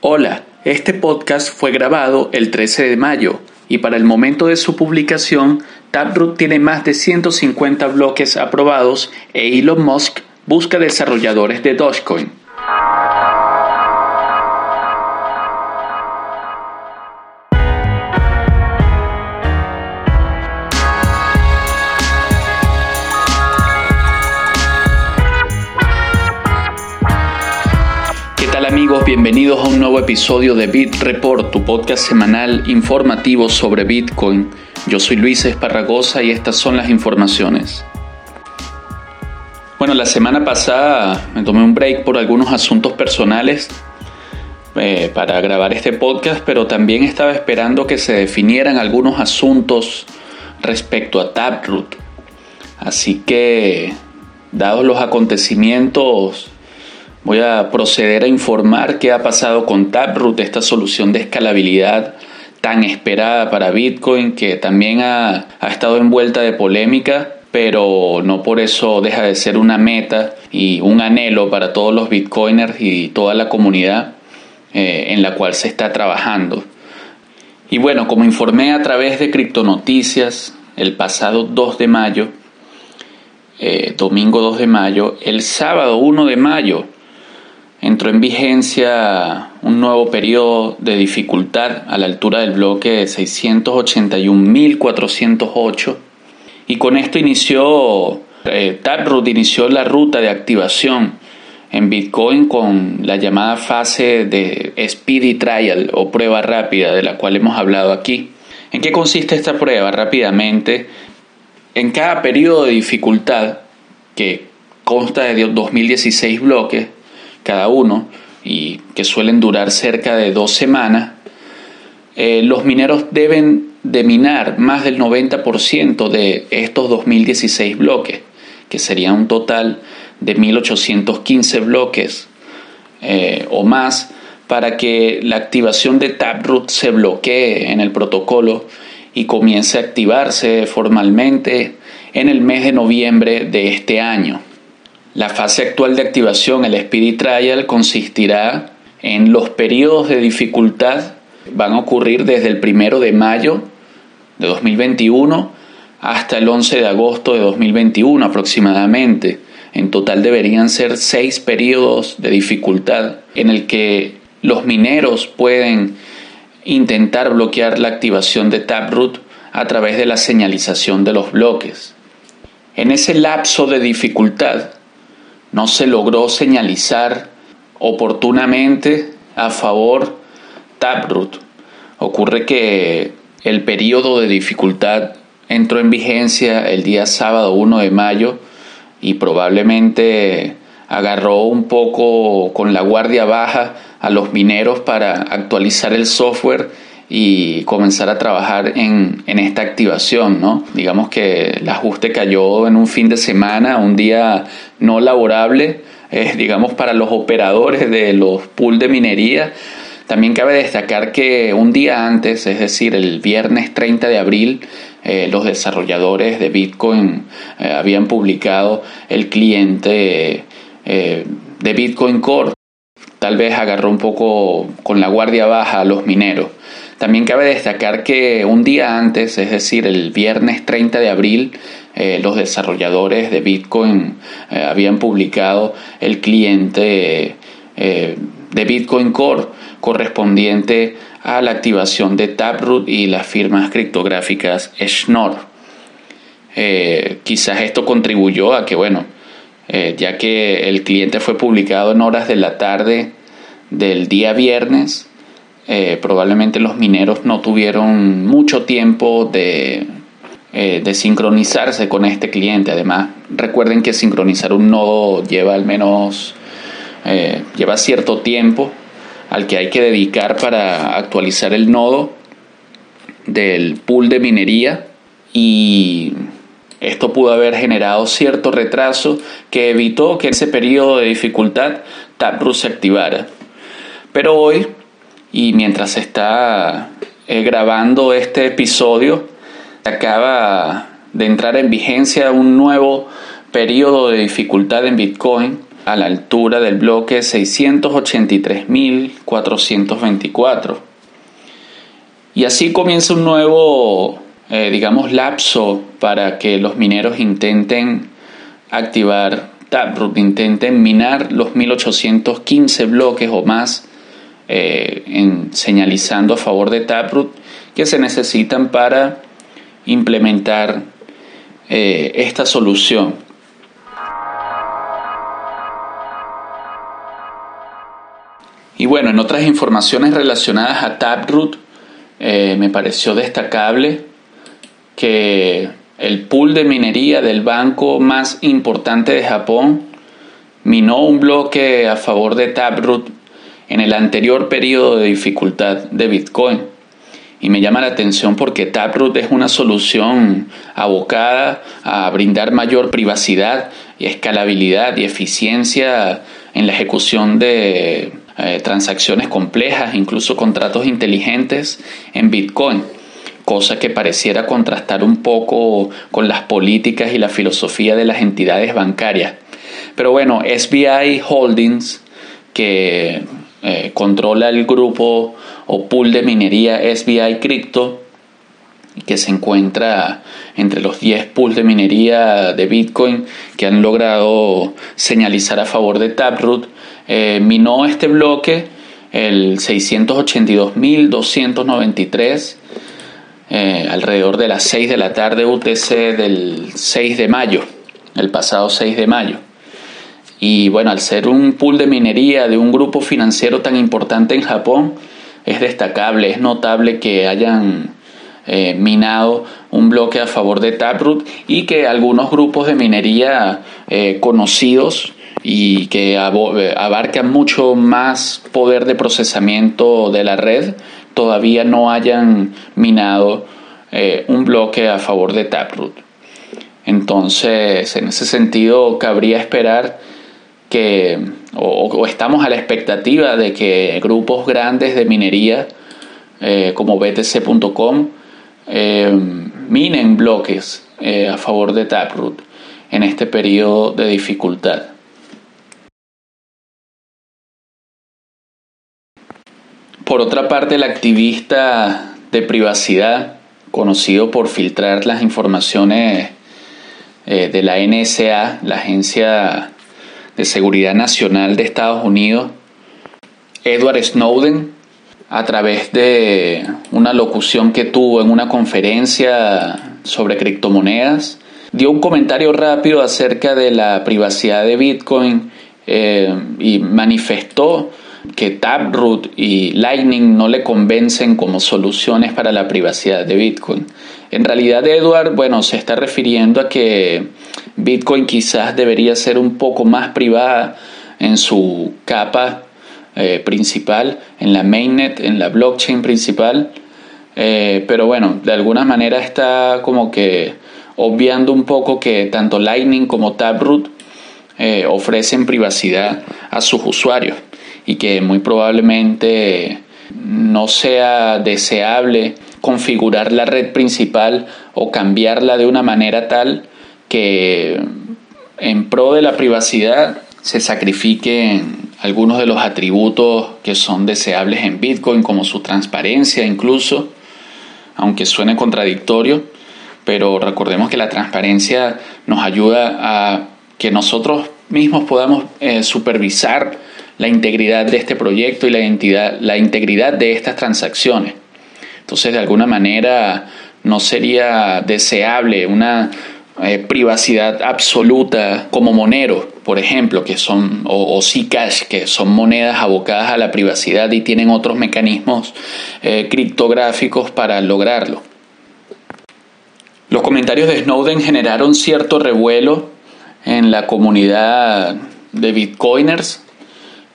Hola, este podcast fue grabado el 13 de mayo y para el momento de su publicación, Taproot tiene más de 150 bloques aprobados e Elon Musk busca desarrolladores de Dogecoin. Bienvenidos a un nuevo episodio de Bit Report, tu podcast semanal informativo sobre Bitcoin. Yo soy Luis Esparragosa y estas son las informaciones. Bueno, la semana pasada me tomé un break por algunos asuntos personales eh, para grabar este podcast, pero también estaba esperando que se definieran algunos asuntos respecto a Taproot. Así que, dados los acontecimientos Voy a proceder a informar qué ha pasado con Taproot, esta solución de escalabilidad tan esperada para Bitcoin, que también ha, estado envuelta de polémica, pero no por eso deja de ser una meta y un anhelo para todos los Bitcoiners y toda la comunidad eh, en la cual se está trabajando. Y bueno, como informé a través de Criptonoticias el pasado 2 de mayo, eh, domingo 2 de mayo, el sábado 1 de mayo, entró en vigencia un nuevo periodo de dificultad a la altura del bloque de 681.408 y con esto inició, eh, Taproot inició la ruta de activación en Bitcoin con la llamada fase de Speedy Trial o prueba rápida de la cual hemos hablado aquí. ¿En qué consiste esta prueba? Rápidamente, en cada periodo de dificultad que consta de 2016 bloques, cada uno y que suelen durar cerca de dos semanas, eh, los mineros deben de minar más del 90% de estos 2016 bloques, que sería un total de 1815 bloques eh, o más, para que la activación de Taproot se bloquee en el protocolo y comience a activarse formalmente en el mes de noviembre de este año. La fase actual de activación, el Speedy Trial, consistirá en los periodos de dificultad van a ocurrir desde el primero de mayo de 2021 hasta el 11 de agosto de 2021 aproximadamente. En total deberían ser seis periodos de dificultad en el que los mineros pueden intentar bloquear la activación de Taproot a través de la señalización de los bloques. En ese lapso de dificultad, no se logró señalizar oportunamente a favor Taproot. Ocurre que el periodo de dificultad entró en vigencia el día sábado 1 de mayo y probablemente agarró un poco con la guardia baja a los mineros para actualizar el software y comenzar a trabajar en, esta activación, ¿no? Digamos que el ajuste cayó en un fin de semana, un día no laborable, eh, digamos, para los operadores de los pools de minería. También cabe destacar que un día antes, es decir, el viernes 30 de abril, eh, los desarrolladores de Bitcoin eh, habían publicado el cliente de Bitcoin Core. Tal vez agarró un poco con la guardia baja a los mineros. También cabe destacar que un día antes, es decir, el viernes 30 de abril, eh, los desarrolladores de Bitcoin eh, habían publicado el cliente eh, de Bitcoin Core correspondiente a la activación de Taproot y las firmas criptográficas Schnorr. quizás esto contribuyó a que, bueno, ya que el cliente fue publicado en horas de la tarde del día viernes, eh, probablemente los mineros no tuvieron mucho tiempo de, eh, de sincronizarse con este cliente. Además, recuerden que sincronizar un nodo lleva al menos eh, lleva cierto tiempo al que hay que dedicar para actualizar el nodo del pool de minería y esto pudo haber generado cierto retraso que evitó que ese periodo de dificultad Taproot se activara. Pero hoy y mientras se está eh, grabando este episodio, acaba de entrar en vigencia un nuevo periodo de dificultad en Bitcoin a la altura del bloque 683.424. Y así comienza un nuevo, eh, digamos, lapso para que los mineros intenten activar Taproot, intenten minar los 1815 bloques o más, eh, en, señalizando a favor de Taproot, que se necesitan para implementar eh, esta solución. Y bueno, en otras informaciones relacionadas a Taproot, eh, me pareció destacable que el pool de minería del banco más importante de Japón minó un bloque a favor de Taproot en el anterior periodo de dificultad de Bitcoin. Y me llama la atención porque Taproot es una solución abocada a brindar mayor privacidad y escalabilidad y eficiencia en la ejecución de eh, transacciones complejas, incluso contratos inteligentes en Bitcoin, cosa que pareciera contrastar un poco con las políticas y la filosofía de las entidades bancarias. Pero bueno, SBI Holdings, que eh, controla el grupo o pool de minería SBI Crypto, que se encuentra entre los 10 pools de minería de Bitcoin que han logrado señalizar a favor de Taproot, eh, minó este bloque el 682.293 eh, alrededor de las 6 de la tarde UTC del 6 de mayo, el pasado 6 de mayo. Y bueno, al ser un pool de minería de un grupo financiero tan importante en Japón, es destacable, es notable que hayan eh, minado un bloque a favor de Taproot y que algunos grupos de minería eh, conocidos y que eh, abarcan mucho más poder de procesamiento de la red todavía no hayan minado un bloque a favor de Taproot. Entonces, en ese sentido, cabría esperar que o, estamos a la expectativa de que grupos grandes de minería eh, como btc.com eh, minen bloques eh, a favor de Taproot en este periodo de dificultad. Por otra parte, el activista de privacidad, conocido por filtrar las informaciones de la NSA, la agencia de Seguridad Nacional de Estados Unidos, Edward Snowden, a través de una locución que tuvo en una conferencia sobre criptomonedas, dio un comentario rápido acerca de la privacidad de Bitcoin eh, y manifestó que Taproot y Lightning no le convencen como soluciones para la privacidad de Bitcoin. En realidad, Edward, bueno, se está refiriendo a que Bitcoin quizás debería ser un poco más privada en su capa eh, principal, en la mainnet, en la blockchain principal. Eh, pero bueno, de alguna manera está como que obviando un poco que tanto Lightning como Taproot eh, ofrecen privacidad a sus usuarios y que muy probablemente no sea deseable configurar la red principal o cambiarla de una manera tal que en pro de la privacidad se sacrifiquen algunos de los atributos que son deseables en Bitcoin, como su transparencia incluso, aunque suene contradictorio, pero recordemos que la transparencia nos ayuda a que nosotros mismos podamos eh, supervisar la integridad de este proyecto y la, identidad, la integridad de estas transacciones. Entonces, de alguna manera, no sería deseable una eh, privacidad absoluta como Monero, por ejemplo, que son, o, o Zcash, que son monedas abocadas a la privacidad y tienen otros mecanismos eh, criptográficos para lograrlo. Los comentarios de Snowden generaron cierto revuelo en la comunidad de bitcoiners,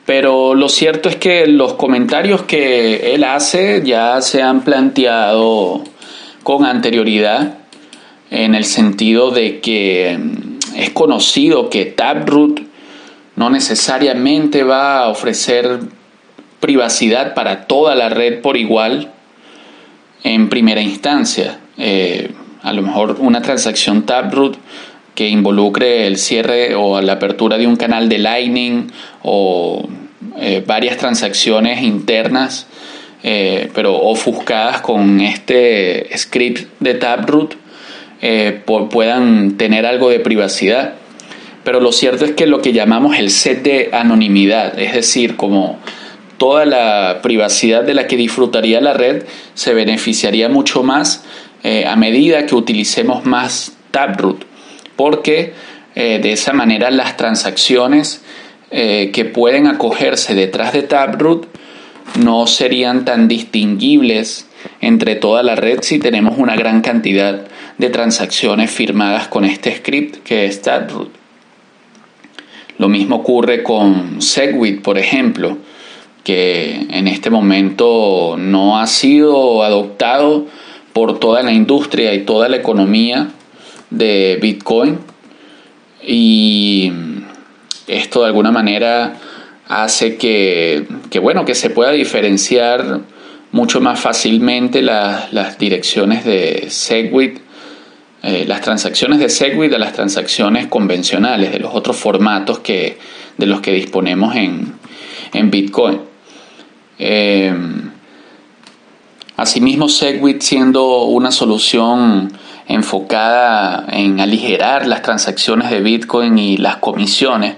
pero lo cierto es que los comentarios que él hace ya se han planteado con anterioridad en el sentido de que mm, es conocido que Taproot no necesariamente va a ofrecer privacidad para toda la red por igual en primera instancia. Eh, a lo mejor una transacción Taproot que involucre el cierre o la apertura de un canal de Lightning o eh, varias transacciones internas, eh, pero ofuscadas con este script de Taproot, eh, puedan tener algo de privacidad. Pero lo cierto es que lo que llamamos el set de anonimidad, es decir, como toda la privacidad de la que disfrutaría la red, se beneficiaría mucho más a medida que utilicemos más Taproot, porque de esa manera las transacciones eh, que pueden acogerse detrás de Taproot no serían tan distinguibles entre toda la red si tenemos una gran cantidad de transacciones firmadas con este script que es Taproot. Lo mismo ocurre con Segwit, por ejemplo, que en este momento no ha sido adoptado por toda la industria y toda la economía de Bitcoin. Y esto de alguna manera hace que, bueno, que se pueda diferenciar mucho más fácilmente las direcciones de Segwit, eh, las transacciones de Segwit de las transacciones convencionales, de los otros formatos que, de los que disponemos en, Bitcoin. Eh, asimismo, Segwit siendo una solución enfocada en aligerar las transacciones de Bitcoin y las comisiones,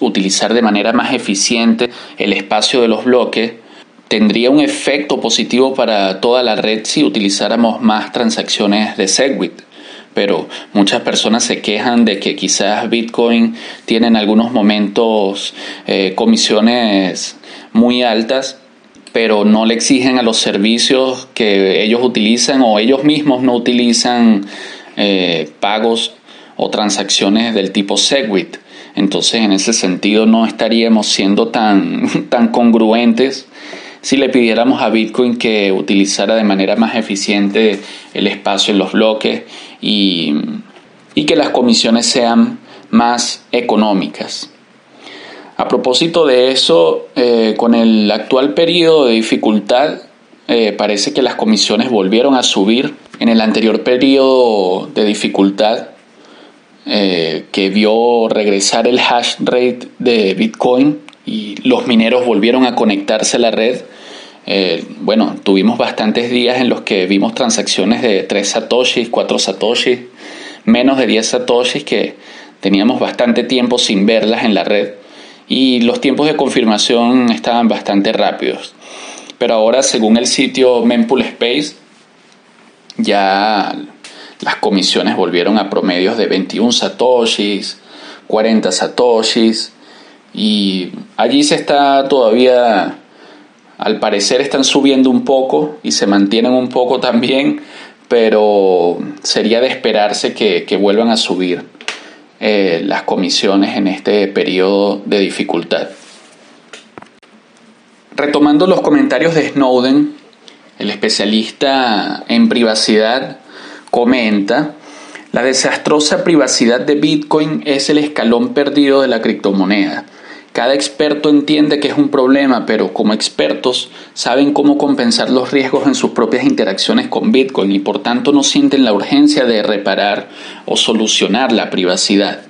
utilizar de manera más eficiente el espacio de los bloques, tendría un efecto positivo para toda la red si utilizáramos más transacciones de Segwit. Pero muchas personas se quejan de que quizás Bitcoin tiene en algunos momentos eh, comisiones muy altas pero no le exigen a los servicios que ellos utilizan o ellos mismos no utilizan eh, pagos o transacciones del tipo Segwit. Entonces, en ese sentido, no estaríamos siendo tan, tan congruentes si le pidiéramos a Bitcoin que utilizara de manera más eficiente el espacio en los bloques y, y que las comisiones sean más económicas. A propósito de eso, eh, con el actual periodo de dificultad, eh, parece que las comisiones volvieron a subir. En el anterior periodo de dificultad, eh, que vio regresar el hash rate de Bitcoin y los mineros volvieron a conectarse a la red, bueno, tuvimos bastantes días en los que vimos transacciones de 3 satoshis, 4 satoshis, menos de 10 satoshis que teníamos bastante tiempo sin verlas en la red y los tiempos de confirmación estaban bastante rápidos. Pero ahora, según el sitio Mempool Space, ya las comisiones volvieron a promedios de 21 satoshis, 40 satoshis, y allí se está todavía, al parecer están subiendo un poco y se mantienen un poco también, pero sería de esperarse que, que vuelvan a subir. Eh, las comisiones en este periodo de dificultad. Retomando los comentarios de Snowden, el especialista en privacidad comenta, la desastrosa privacidad de Bitcoin es el escalón perdido de la criptomoneda cada experto entiende que es un problema, pero como expertos saben cómo compensar los riesgos en sus propias interacciones con Bitcoin y por tanto no sienten la urgencia de reparar o solucionar la privacidad.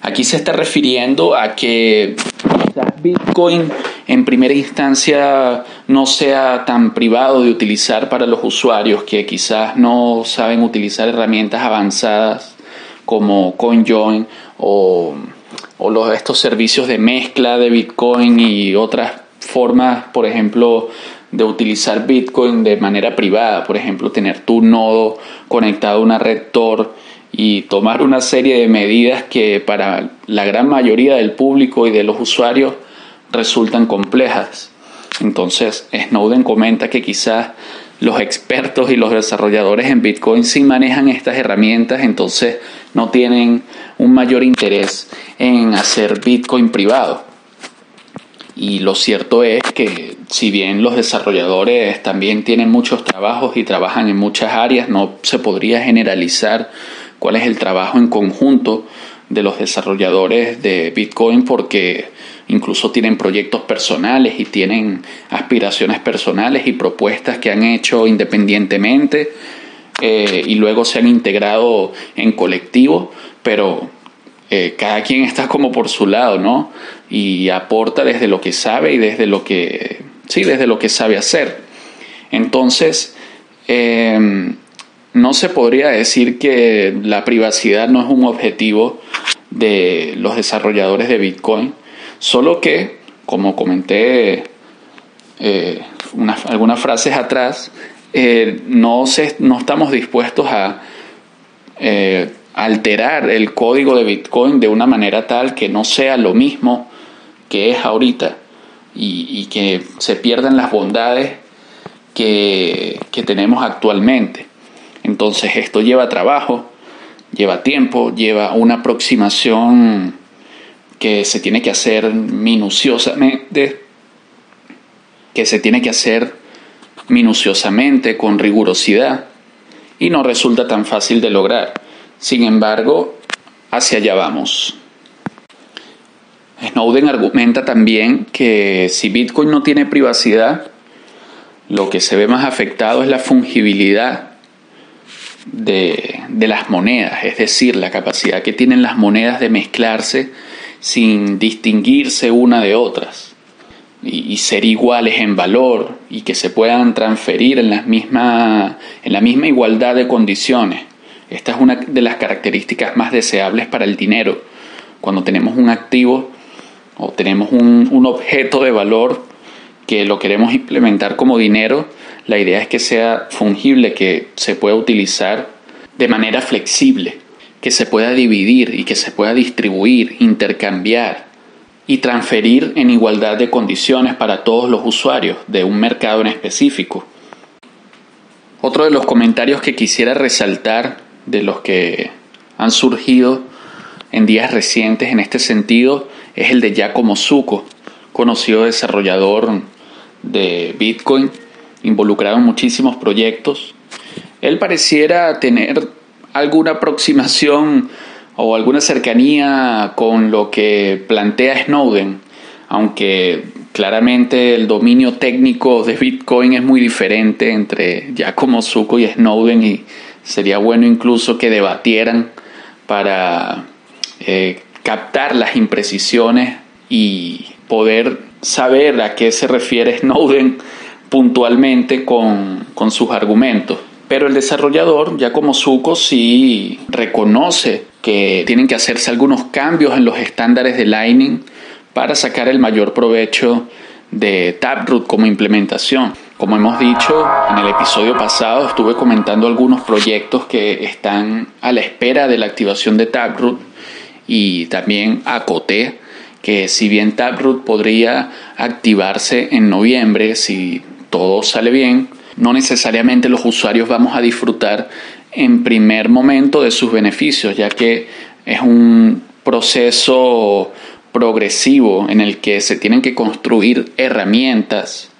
Aquí se está refiriendo a que Bitcoin en primera instancia no sea tan privado de utilizar para los usuarios que quizás no saben utilizar herramientas avanzadas como CoinJoin o o los, estos servicios de mezcla de Bitcoin y otras formas, por ejemplo, de utilizar Bitcoin de manera privada, por ejemplo, tener tu nodo conectado a una red Tor y tomar una serie de medidas que para la gran mayoría del público y de los usuarios resultan complejas. Entonces, Snowden comenta que quizás los expertos y los desarrolladores en Bitcoin sí manejan estas herramientas, entonces no tienen un mayor interés en hacer Bitcoin privado. Y lo cierto es que si bien los desarrolladores también tienen muchos trabajos y trabajan en muchas áreas, no se podría generalizar cuál es el trabajo en conjunto de los desarrolladores de Bitcoin porque incluso tienen proyectos personales y tienen aspiraciones personales y propuestas que han hecho independientemente eh, y luego se han integrado en colectivo, pero eh, cada quien está como por su lado, ¿no? Y aporta desde lo que sabe y desde lo que, sí, desde lo que sabe hacer. Entonces, em, no se podría decir que la privacidad no es un objetivo de los desarrolladores de Bitcoin, solo que, como comenté eh, algunas frases atrás, eh, no, se, no estamos dispuestos a alterar el código de Bitcoin de una manera tal que no sea lo mismo que es ahorita y, que se pierdan las bondades que tenemos actualmente. Entonces esto lleva trabajo, lleva tiempo, lleva una aproximación que se tiene que hacer minuciosamente, que se tiene que hacer minuciosamente, con rigurosidad, y no resulta tan fácil de lograr. Sin embargo, hacia allá vamos. Snowden argumenta también que si Bitcoin no tiene privacidad, lo que se ve más afectado es la fungibilidad de, las monedas, es decir, la capacidad que tienen las monedas de mezclarse sin distinguirse una de otras y, ser iguales en valor y que se puedan transferir en, las en la misma igualdad de condiciones. Esta es una de las características más deseables para el dinero. Cuando tenemos un activo o tenemos un, objeto de valor que lo queremos implementar como dinero, la idea es que sea fungible, que se pueda utilizar de manera flexible, que se pueda dividir y que se pueda distribuir, intercambiar y transferir en igualdad de condiciones para todos los usuarios de un mercado en específico. Otro de los comentarios que quisiera resaltar de los que han surgido en días recientes en este sentido es el de Giacomo Zucco, conocido desarrollador de Bitcoin, involucrado en muchísimos proyectos. Él pareciera tener alguna aproximación o alguna cercanía con lo que plantea Snowden, aunque claramente el dominio técnico de Bitcoin es muy diferente entre Giacomo Zucco y Snowden y Sería bueno incluso que debatieran para eh, captar las imprecisiones y poder saber a qué se refiere Snowden puntualmente con, con sus argumentos. Pero el desarrollador, ya como Zuko, sí reconoce que tienen que hacerse algunos cambios en los estándares de Lightning para sacar el mayor provecho de Taproot como implementación. Como hemos dicho en el episodio pasado, estuve comentando algunos proyectos que están a la espera de la activación de Taproot y también acoté que si bien Taproot podría activarse en noviembre si todo sale bien, no necesariamente los usuarios vamos a disfrutar en primer momento de sus beneficios, ya que es un proceso progresivo en el que se tienen que construir herramientas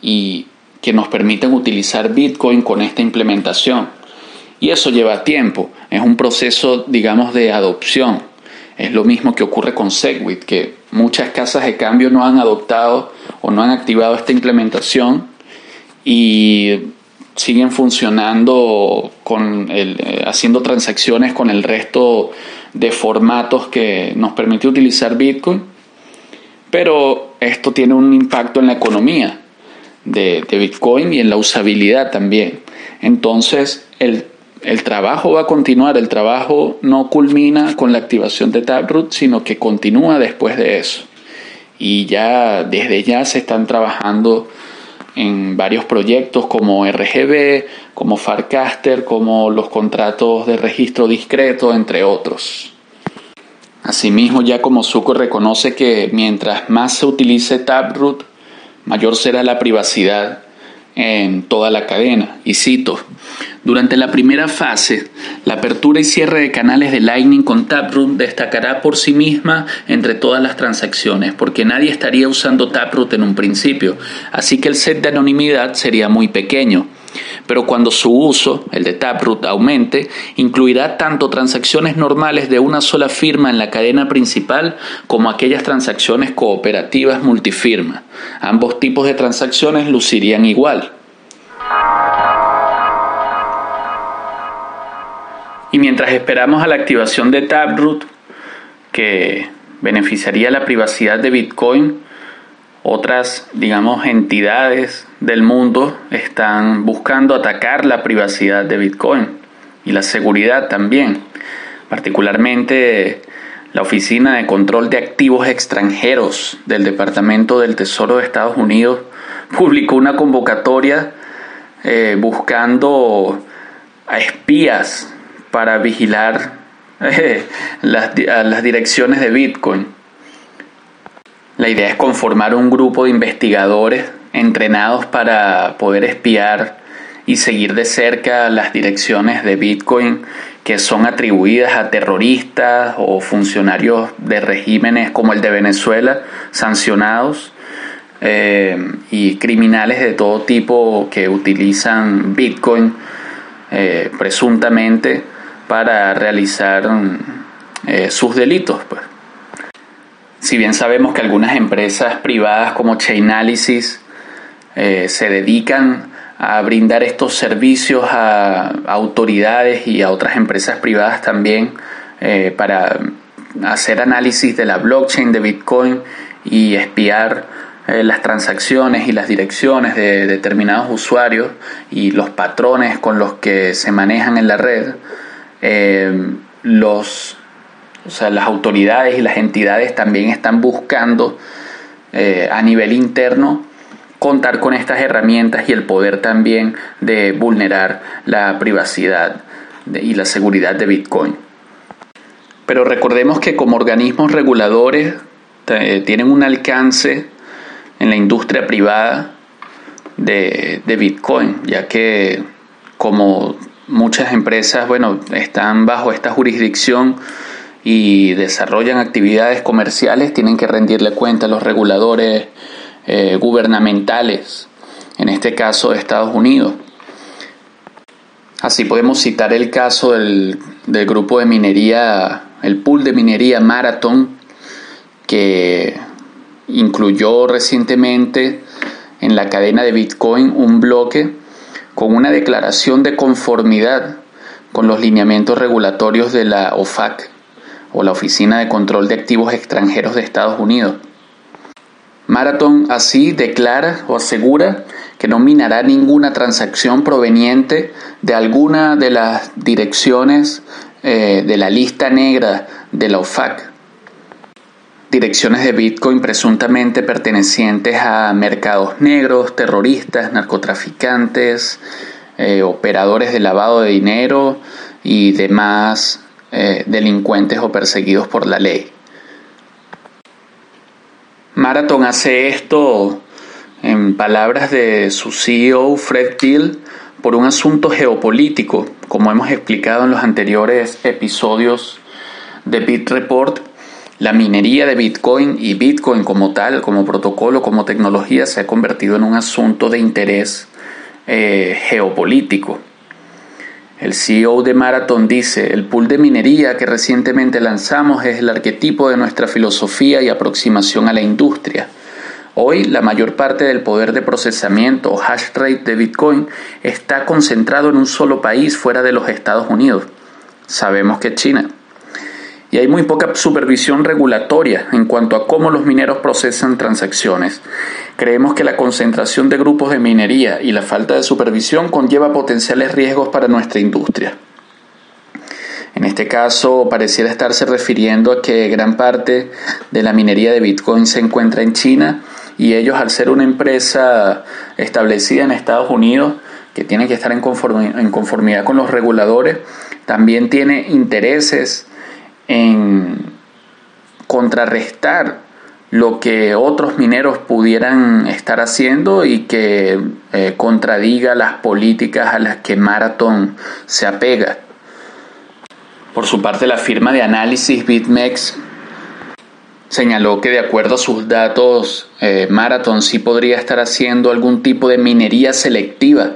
y que nos permiten utilizar Bitcoin con esta implementación. Y eso lleva tiempo, es un proceso, digamos, de adopción. Es lo mismo que ocurre con Segwit, que muchas casas de cambio no han adoptado o no han activado esta implementación y siguen funcionando con eh, haciendo transacciones con el resto de formatos que nos permite utilizar Bitcoin. Pero esto tiene un impacto en la economía de, Bitcoin y en la usabilidad también. Entonces, el, el, trabajo va a continuar, el trabajo no culmina con la activación de Taproot, sino que continúa después de eso. Y ya desde ya se están trabajando en varios proyectos como RGB, como Farcaster, como los contratos de registro discreto, entre otros. Asimismo, ya como Zuko reconoce que mientras más se utilice Taproot, mayor será la privacidad en toda la cadena. Y cito, durante la primera fase, la apertura y cierre de canales de Lightning con Taproot destacará por sí misma entre todas las transacciones, porque nadie estaría usando Taproot en un principio, así que el set de anonimidad sería muy pequeño pero cuando su uso, el de Taproot, aumente, incluirá tanto transacciones normales de una sola firma en la cadena principal como aquellas transacciones cooperativas multifirma. Ambos tipos de transacciones lucirían igual. Y mientras esperamos a la activación de Taproot, que beneficiaría la privacidad de Bitcoin, otras, digamos, entidades del mundo están buscando atacar la privacidad de Bitcoin y la seguridad también. Particularmente la Oficina de Control de Activos Extranjeros del Departamento del Tesoro de Estados Unidos publicó una convocatoria eh, buscando a espías para vigilar eh, las, las direcciones de Bitcoin. La idea es conformar un grupo de investigadores entrenados para poder espiar y seguir de cerca las direcciones de Bitcoin que son atribuidas a terroristas o funcionarios de regímenes como el de Venezuela, sancionados, eh, y criminales de todo tipo que utilizan Bitcoin eh, presuntamente para realizar eh, sus delitos. Pues. Si bien sabemos que algunas empresas privadas como Chainalysis se dedican a brindar estos servicios a, autoridades y a otras empresas privadas también para hacer análisis de la blockchain de Bitcoin y espiar eh, las transacciones y las direcciones de determinados usuarios y los patrones con los que se manejan en la red, eh, los, o sea, las autoridades y las entidades también están buscando eh, a nivel interno contar con estas herramientas y el poder también de vulnerar la privacidad y la seguridad de Bitcoin. Pero recordemos que como organismos reguladores tienen un alcance en la industria privada de, Bitcoin, ya que como muchas empresas, bueno, están bajo esta jurisdicción y desarrollan actividades comerciales, tienen que rendirle cuenta a los reguladores eh, gubernamentales, en este caso de Estados Unidos. Así podemos citar el caso del, del grupo de minería, el pool de minería Marathon, que incluyó recientemente en la cadena de Bitcoin un bloque con una declaración de conformidad con los lineamientos regulatorios de la OFAC o la Oficina de Control de Activos Extranjeros de Estados Unidos. Marathon así declara o asegura que no minará ninguna transacción proveniente de alguna de las direcciones eh, de la lista negra de la OFAC direcciones de Bitcoin presuntamente pertenecientes a mercados negros, terroristas, narcotraficantes, eh, operadores de lavado de dinero y demás eh, delincuentes o perseguidos por la ley. Marathon hace esto, en palabras de su CEO Fred Gill, por un asunto geopolítico, como hemos explicado en los anteriores episodios de BitReport, la minería de Bitcoin y Bitcoin como tal, como protocolo, como tecnología, se ha convertido en un asunto de interés eh, geopolítico. El CEO de Marathon dice, el pool de minería que recientemente lanzamos es el arquetipo de nuestra filosofía y aproximación a la industria. Hoy la mayor parte del poder de procesamiento o hash rate de Bitcoin está concentrado en un solo país fuera de los Estados Unidos. Sabemos que China y hay muy poca supervisión regulatoria en cuanto a cómo los mineros procesan transacciones. Creemos que la concentración de grupos de minería y la falta de supervisión conlleva potenciales riesgos para nuestra industria. En este caso, pareciera estarse refiriendo a que gran parte de la minería de Bitcoin se encuentra en China y ellos, al ser una empresa establecida en Estados Unidos, que tiene que estar en conformidad con los reguladores, también tiene intereses en contrarrestar lo que otros mineros pudieran estar haciendo y que eh, contradiga las políticas a las que Marathon se apega. Por su parte, la firma de análisis BitMEX señaló que de acuerdo a sus datos, eh, Marathon sí podría estar haciendo algún tipo de minería selectiva,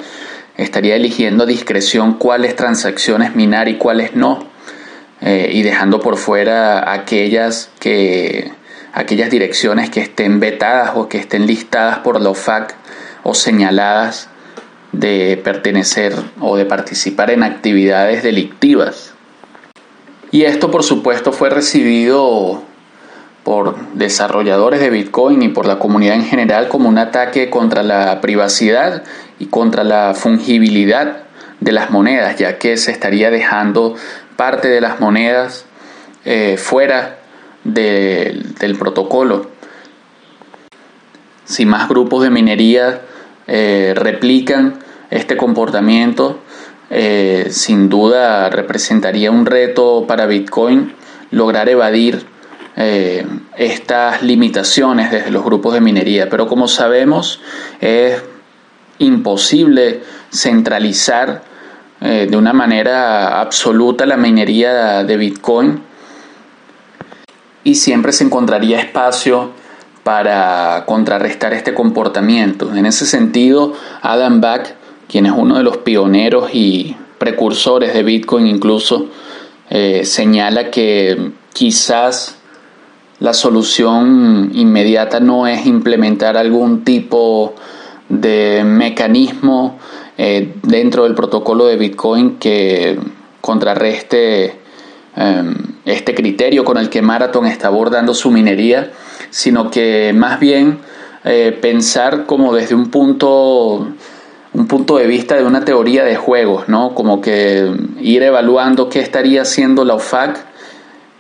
estaría eligiendo a discreción cuáles transacciones minar y cuáles no eh, y dejando por fuera aquellas, que, aquellas direcciones que estén vetadas o que estén listadas por la OFAC o señaladas de pertenecer o de participar en actividades delictivas. Y esto por supuesto fue recibido por desarrolladores de Bitcoin y por la comunidad en general como un ataque contra la privacidad y contra la fungibilidad de las monedas, ya que se estaría dejando parte de las monedas eh, fuera del protocolo. Si más grupos de minería eh, replican este comportamiento, eh, sin duda representaría un reto para Bitcoin lograr evadir estas limitaciones desde los grupos de minería. Pero como sabemos, es imposible centralizar eh, de una manera absoluta la minería de Bitcoin y siempre se encontraría espacio para contrarrestar este comportamiento. En ese sentido, Adam Back, quien es uno de los pioneros y precursores de Bitcoin incluso, eh, señala que quizás la solución inmediata no es implementar algún tipo de mecanismo eh, dentro del protocolo de Bitcoin que contrarreste em, este criterio con el que Marathon está abordando su minería, sino que más bien eh, pensar como desde un punto un punto de vista de una teoría de juegos, ¿no? Como que ir evaluando qué estaría haciendo la OFAC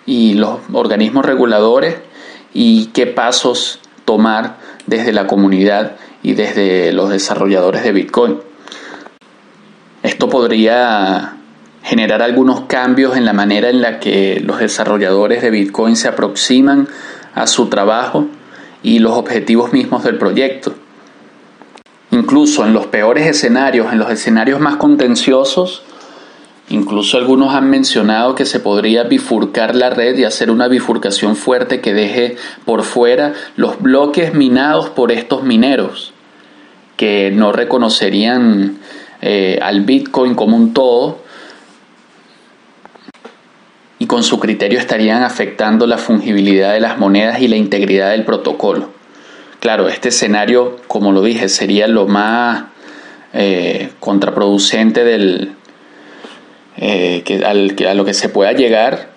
y los organismos reguladores y qué pasos tomar desde la comunidad y desde los desarrolladores de Bitcoin. Esto podría generar algunos cambios en la manera en la que los desarrolladores de Bitcoin se aproximan a su trabajo y los objetivos mismos del proyecto. Incluso en los peores escenarios, en los escenarios más contenciosos, Incluso algunos han mencionado que se podría bifurcar la red y hacer una bifurcación fuerte que deje por fuera los bloques minados por estos mineros, que no reconocerían eh, al Bitcoin como un todo y con su criterio estarían afectando la fungibilidad de las monedas y la integridad del protocolo. Claro, este escenario, como lo dije, sería lo más eh, contraproducente del, eh, que, a lo que se pueda llegar,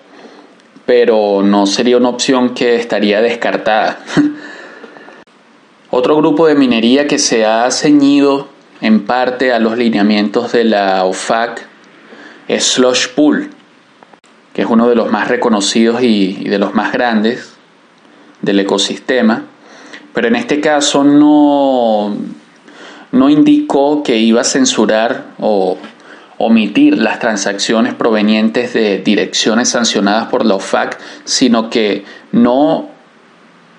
pero no sería una opción que estaría descartada. Otro grupo de minería que se ha ceñido en parte a los lineamientos de la OFAC Slush Pool, que es uno de los más reconocidos y, y de los más grandes del ecosistema, pero en este caso no, no indicó que iba a censurar o omitir las transacciones provenientes de direcciones sancionadas por la OFAC, sino que no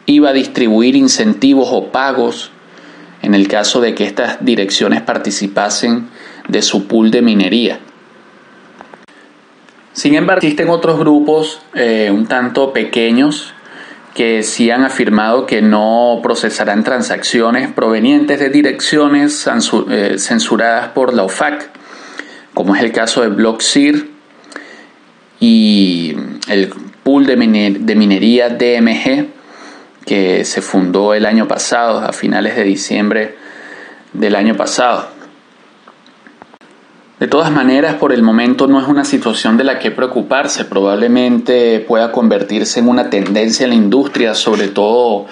iba a distribuir incentivos o pagos en el caso de que estas direcciones participasen de su pool de minería. Sin embargo, existen otros grupos eh, un tanto pequeños que sí han afirmado que no procesarán transacciones provenientes de direcciones eh, censuradas por la OFAC como es el caso de Blockseer y el pool de, minería DMG que se fundó el año pasado, a finales de diciembre del año pasado. De todas maneras, por el momento no es una situación de la que preocuparse, probablemente pueda convertirse en una tendencia en la industria, sobre todo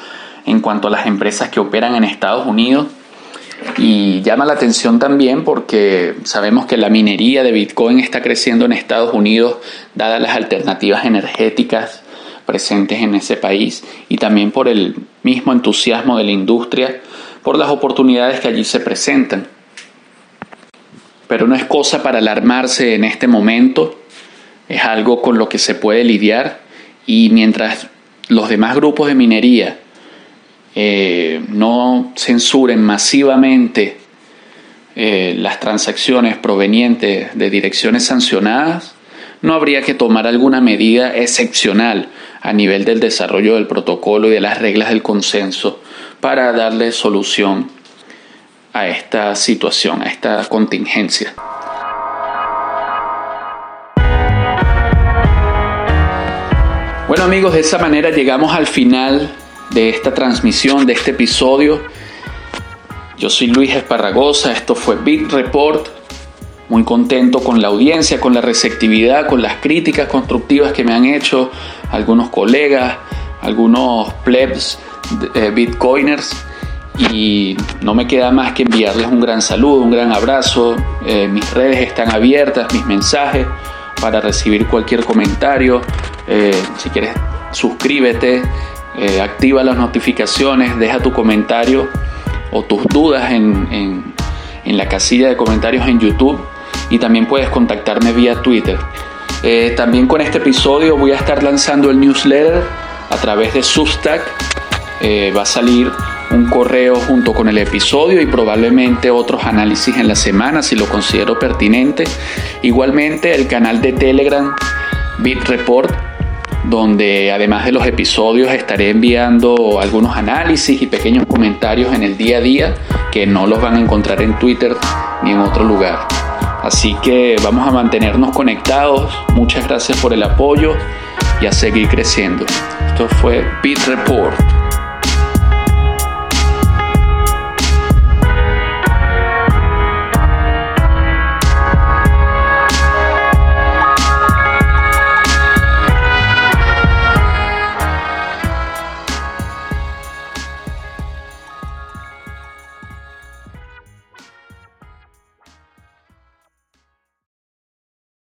en cuanto a las empresas que operan en Estados Unidos y llama la atención también porque sabemos que la minería de Bitcoin está creciendo en Estados Unidos dadas las alternativas energéticas presentes en ese país y también por el mismo entusiasmo de la industria por las oportunidades que allí se presentan. Pero no es cosa para alarmarse en este momento, es algo con lo que se puede lidiar y mientras los demás grupos de minería eh, no censuren masivamente eh, las transacciones provenientes de direcciones sancionadas, no habría que tomar alguna medida excepcional a nivel del desarrollo del protocolo y de las reglas del consenso para darle solución a esta situación, a esta contingencia. Bueno amigos, de esa manera llegamos al final de esta transmisión, de este episodio. Yo soy Luis Esparragosa, esto fue Bit Report. Muy contento con la audiencia, con la receptividad, con las críticas constructivas que me han hecho algunos colegas, algunos plebs eh, bitcoiners y no me queda más que enviarles un gran saludo, un gran abrazo. Eh, mis redes están abiertas, mis mensajes para recibir cualquier comentario. Eh, si quieres, suscríbete, activa las notificaciones, deja tu comentario o tus dudas en, en, la casilla de comentarios en YouTube y también puedes contactarme vía Twitter. también con este episodio voy a estar lanzando el newsletter a través de Substack. va a salir un correo junto con el episodio y probablemente otros análisis en la semana si lo considero pertinente. Igualmente el canal de Telegram BitReport donde además de los episodios estaré enviando algunos análisis y pequeños comentarios en el día a día que no los van a encontrar en Twitter ni en otro lugar. Así que vamos a mantenernos conectados. Muchas gracias por el apoyo y a seguir creciendo. Esto fue BitReport.